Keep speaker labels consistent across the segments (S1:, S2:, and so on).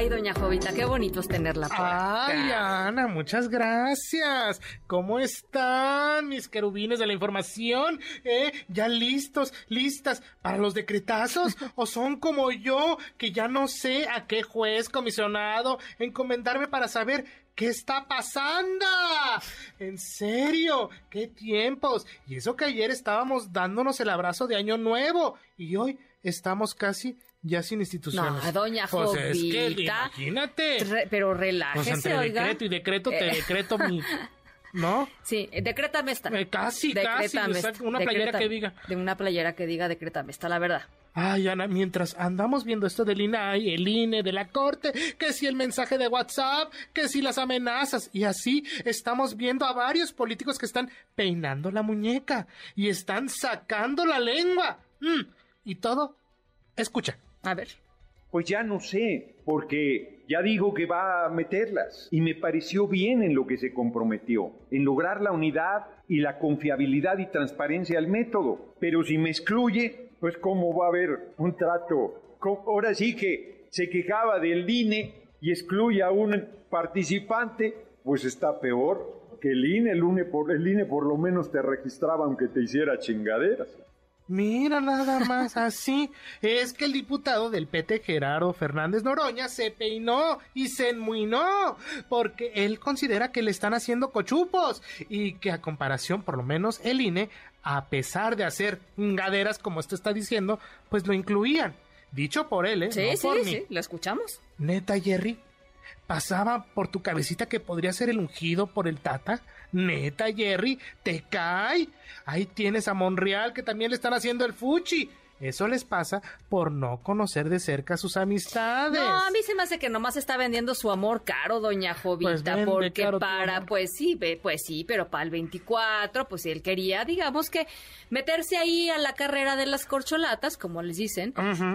S1: Ay, doña Jovita, qué bonito es tenerla por
S2: Ay, Ana, muchas gracias. ¿Cómo están mis querubines de la información? ¿Eh? ¿Ya listos, listas para los decretazos? ¿O son como yo, que ya no sé a qué juez comisionado encomendarme para saber ¿Qué está pasando? En serio, qué tiempos. Y eso que ayer estábamos dándonos el abrazo de Año Nuevo y hoy estamos casi ya sin instituciones.
S1: No, doña
S2: pues
S1: Jovita.
S2: es que, imagínate.
S1: Re- pero relájese,
S2: Pues entre
S1: oiga.
S2: decreto y decreto te
S1: Eh.
S2: decreto mi... ¿No?
S1: Sí, eh, decrétame esta.
S2: Eh, casi, casi,
S1: Decrétame
S2: exacto,
S1: esta.
S2: una playera
S1: Decrétame-
S2: que diga.
S1: De una playera que diga, decrétame esta, la verdad.
S2: Ay, Ana, mientras andamos viendo esto del INAI, el INE, de la corte, que si el mensaje de WhatsApp, que si las amenazas, y así estamos viendo a varios políticos que están peinando la muñeca y están sacando la lengua. Mm, y todo, escucha.
S1: A ver.
S3: Pues ya no sé, porque ya dijo que va a meterlas y me pareció bien en lo que se comprometió, en lograr la unidad y la confiabilidad y transparencia del método. Pero si me excluye, pues cómo va a haber un trato. Ahora sí que se quejaba del INE y excluye a un participante, pues está peor que el INE. El INE por, el INE por lo menos te registraba aunque te hiciera chingaderas.
S2: Mira nada más así. Es que el diputado del PT Gerardo Fernández Noroña se peinó y se enmuinó porque él considera que le están haciendo cochupos y que a comparación, por lo menos el INE, a pesar de hacer gaderas como esto está diciendo, pues lo incluían. Dicho por él, ¿eh?
S1: Sí,
S2: no
S1: sí,
S2: por mí.
S1: sí, lo escuchamos.
S2: Neta, Jerry, pasaba por tu cabecita que podría ser el ungido por el Tata. Neta, Jerry, te cae. Ahí tienes a Monreal que también le están haciendo el fuchi. Eso les pasa por no conocer de cerca sus amistades.
S1: No, a mí se me hace que nomás está vendiendo su amor caro, doña Jovita,
S2: Pues
S1: porque
S2: caro
S1: para, pues sí, pues sí, pero para el 24, pues él quería, digamos que meterse ahí a la carrera de las corcholatas, como les dicen,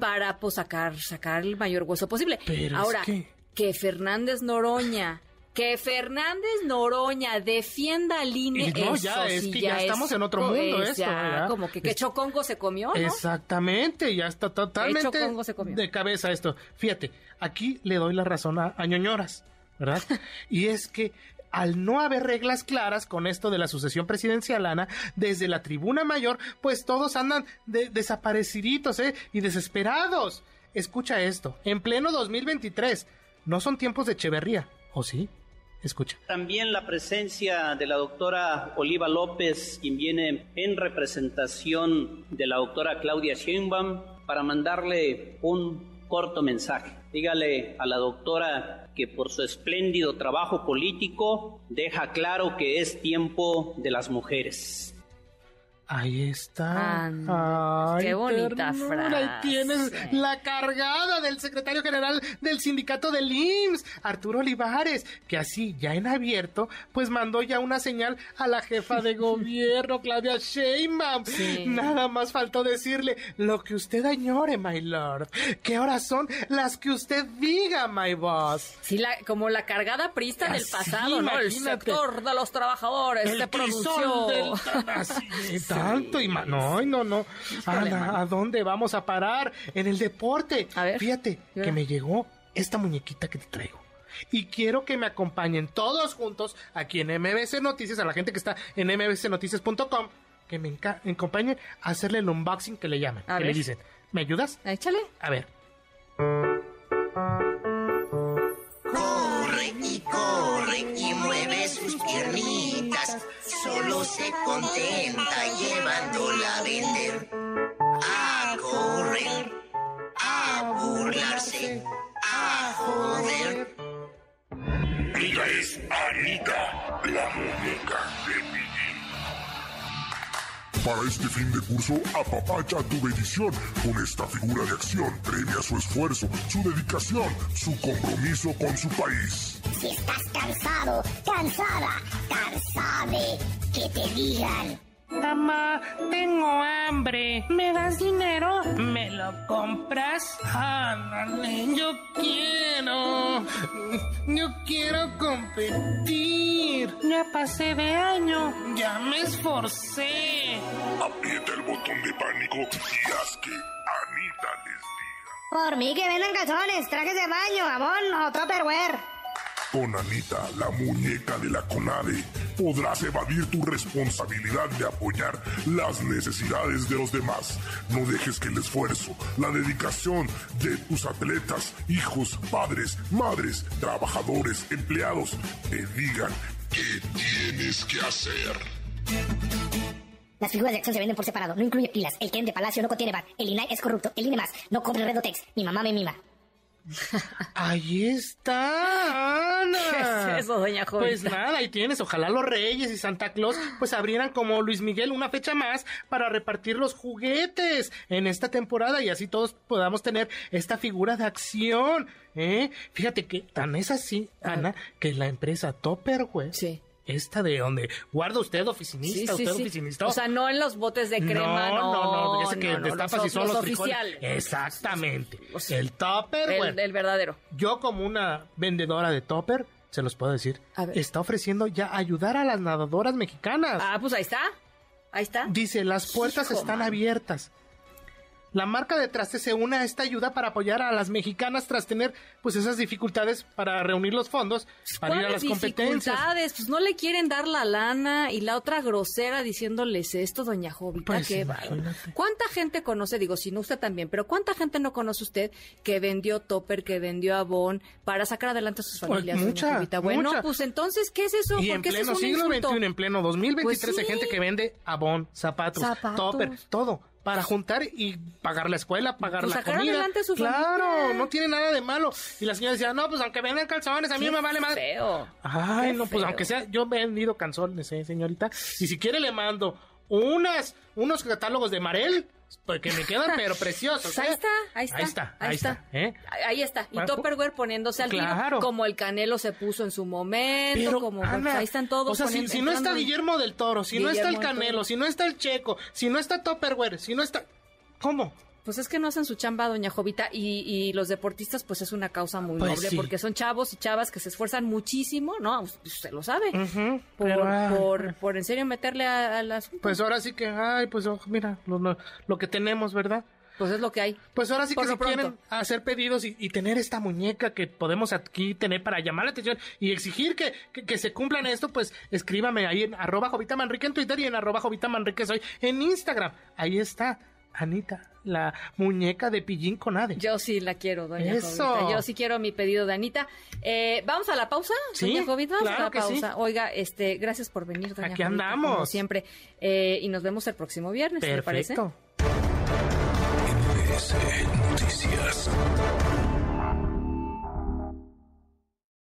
S1: para pues sacar, sacar el mayor hueso posible.
S2: Pero es
S1: Ahora,
S2: que-
S1: que Fernández Noroña, que Fernández Noroña defienda al INE,
S2: Y no,
S1: eso
S2: ya, es
S1: sí
S2: que ya
S1: es
S2: estamos en otro mundo
S1: es
S2: esto,
S1: como que, que
S2: Es-
S1: chocongo se comió, ¿no?
S2: Exactamente, ya está totalmente
S1: se comió.
S2: de cabeza esto. Fíjate, aquí le doy la razón a, a ñoñoras, ¿verdad? y es que al no haber reglas claras con esto de la sucesión presidencial, Ana, desde la tribuna mayor, pues todos andan de- desapareciditos, ¿eh? Y desesperados. Escucha esto, en pleno 2023, no son tiempos de Echeverría, ¿o sí? Escucha.
S4: También la presencia de la doctora Oliva López, quien viene en representación de la doctora Claudia Sheinbaum, para mandarle un corto mensaje. Dígale a la doctora que por su espléndido trabajo político deja claro que es tiempo de las mujeres.
S2: Ahí está.
S1: Anda, qué bonita
S2: ternura. Ahí
S1: frase.
S2: tienes la cargada del secretario general del sindicato del IMSS, Arturo Olivares, que así, ya en abierto, pues mandó ya una señal a la jefa de gobierno, Claudia Sheinbaum.
S1: Sí.
S2: Nada más faltó decirle lo que usted añore, my lord. ¿Qué horas son las que usted diga, my boss?
S1: Sí, la, como la cargada prista del pasado, ¿no? El sector de los trabajadores
S2: El crisol
S1: pronunció.
S2: del- así, tanto y no, no, no. Ana. ¿a dónde vamos a parar? En el deporte.
S1: A ver.
S2: Fíjate que me llegó esta muñequita que te traigo. Y quiero que me acompañen todos juntos aquí en MBC Noticias, a la gente que está en mbcnoticias.com, que me acompañen a hacerle el unboxing que le llaman.
S1: A
S2: que
S1: ver.
S2: le dicen, ¿me ayudas?
S1: Échale.
S2: A ver.
S5: Corre y corre y mueve Solo se contenta llevándola a vender. A correr, a burlarse, a joder.
S6: Ella es Anita, la muñeca de Piquín. Para este fin de curso, apapacha tu bendición con esta figura de acción. Premia su esfuerzo, su dedicación, su compromiso con su país.
S7: Si estás cansado, cansada, cansade,
S5: que te digan.
S2: Mamá, tengo hambre. ¿Me das dinero? ¿Me lo compras? Ándale, yo quiero. Yo quiero competir. Ya pasé de año. Ya me esforcé.
S6: Aprieta el botón de pánico y haz que Anita les diga.
S7: Por mí que vendan calzones, trajes de baño, jabón o tupperware.
S6: Con Anita, la muñeca de la CONADE, podrás evadir tu responsabilidad de apoyar las necesidades de los demás. No dejes que el esfuerzo, la dedicación de tus atletas, hijos, padres, madres, trabajadores, empleados, te digan qué tienes que hacer.
S7: Las figuras de acción se venden por separado, no incluye pilas. El Ken de Palacio no contiene bar. El INAI es corrupto. El INE más. No compre Redotex. Mi mamá me mima.
S2: Ahí está, Ana.
S1: ¿Qué es eso, doña Jovita?
S2: Pues nada, ahí tienes. Ojalá los Reyes y Santa Claus pues abrieran como Luis Miguel una fecha más para repartir los juguetes en esta temporada y así todos podamos tener esta figura de acción. ¿eh? Fíjate que tan es así, Ana, que la empresa Topperware
S1: Sí.
S2: Esta de donde guarda usted oficinista,
S1: Sí, sí,
S2: usted
S1: sí.
S2: oficinista.
S1: O sea, no en los botes de crema, no.
S2: no, no, ese que
S1: no, no,
S2: destapas
S1: los,
S2: y son los, frijoles.
S1: oficiales.
S2: Exactamente.
S1: Los-
S2: el Tupperware.
S1: El, el verdadero.
S2: Yo como una vendedora de topper, se los puedo decir,
S1: A ver.
S2: está ofreciendo ya ayudar a las nadadoras mexicanas.
S1: Ah, pues ahí está. Ahí está.
S2: Dice, las puertas
S1: Hijo,
S2: están
S1: mano.
S2: abiertas. La marca de Traste se une a esta ayuda para apoyar a las mexicanas tras tener pues esas dificultades para reunir los fondos para ir a las
S1: ¿Cuáles
S2: competencias.
S1: dificultades? Pues no le quieren dar la lana y la otra grosera diciéndoles esto, doña Jovita.
S2: Pues, imagínate.
S1: ¿Cuánta gente conoce? Digo, si no usted también, pero ¿cuánta gente no conoce usted que vendió topper, que vendió abón para sacar adelante a sus
S2: Pues,
S1: familias? doña
S2: mucha?
S1: Bueno, pues entonces, ¿qué es eso?
S2: Y en pleno
S1: es un
S2: siglo. XXI, en pleno 2023,
S1: Pues
S2: hay
S1: sí.
S2: gente que vende abón, zapatos,
S1: Zapatos.
S2: topper, todo. Para juntar y pagar la escuela, pagar
S1: Pues
S2: la
S1: sacar
S2: comida.
S1: adelante su
S2: claro,
S1: familia.
S2: no tiene nada de malo. Y la señora decía, no, pues aunque vendan calzones, a mí
S1: Qué
S2: me vale más.
S1: feo.
S2: Ay,
S1: Qué
S2: no, pues
S1: feo.
S2: aunque sea, yo he vendido calzones, eh, señorita. Y si quiere le mando unas, unos catálogos de Marel, pues que me quedan pero preciosos.
S1: Ahí
S2: ¿eh?
S1: está, ahí está.
S2: Ahí está, ahí está, ¿eh?
S1: Ahí está. Y Topperware poniéndose al tiro,
S2: claro.
S1: como el Canelo se puso en su momento,
S2: Pero,
S1: como
S2: Ana,
S1: pues, ahí están todos.
S2: O sea, si, no está Guillermo del Toro, si no está el Canelo, si no está el Checo, si no está Topperware, si no está... ¿Cómo?
S1: Pues es que no hacen su chamba, doña Jovita, y, y los deportistas, pues es una causa muy
S2: Pues
S1: noble,
S2: sí.
S1: porque son chavos y chavas que se esfuerzan muchísimo, ¿no? Usted lo sabe.
S2: Ujú,
S1: por,
S2: pero, ah,
S1: por, por en serio meterle a, a las...
S2: Pues ahora sí que, ay, pues oh, mira, lo, lo- lo que tenemos, ¿verdad?
S1: Pues es lo que hay.
S2: Pues ahora sí que
S1: lo
S2: si quieren hacer pedidos y, y tener esta muñeca que podemos aquí tener para llamar la atención y exigir que, que, que se cumplan esto, pues escríbame ahí en arroba Jovita Manrique en Twitter y en arroba Jovita Manrique soy en Instagram. Ahí está, Anita, la muñeca de Pillín con Ade.
S1: Yo sí la quiero, doña
S2: Eso.
S1: Jovita. Yo sí quiero mi pedido de Anita. Eh, ¿Vamos a la pausa,
S2: Sí,
S1: doña Jovita? Vamos
S2: claro
S1: a la
S2: que sí.
S1: pausa. Oiga, este, gracias por venir, doña
S2: Aquí
S1: Jovita,
S2: andamos.
S1: Como siempre. Eh, y nos vemos el próximo viernes, ¿le parece?
S2: Perfecto.
S8: MBS Noticias.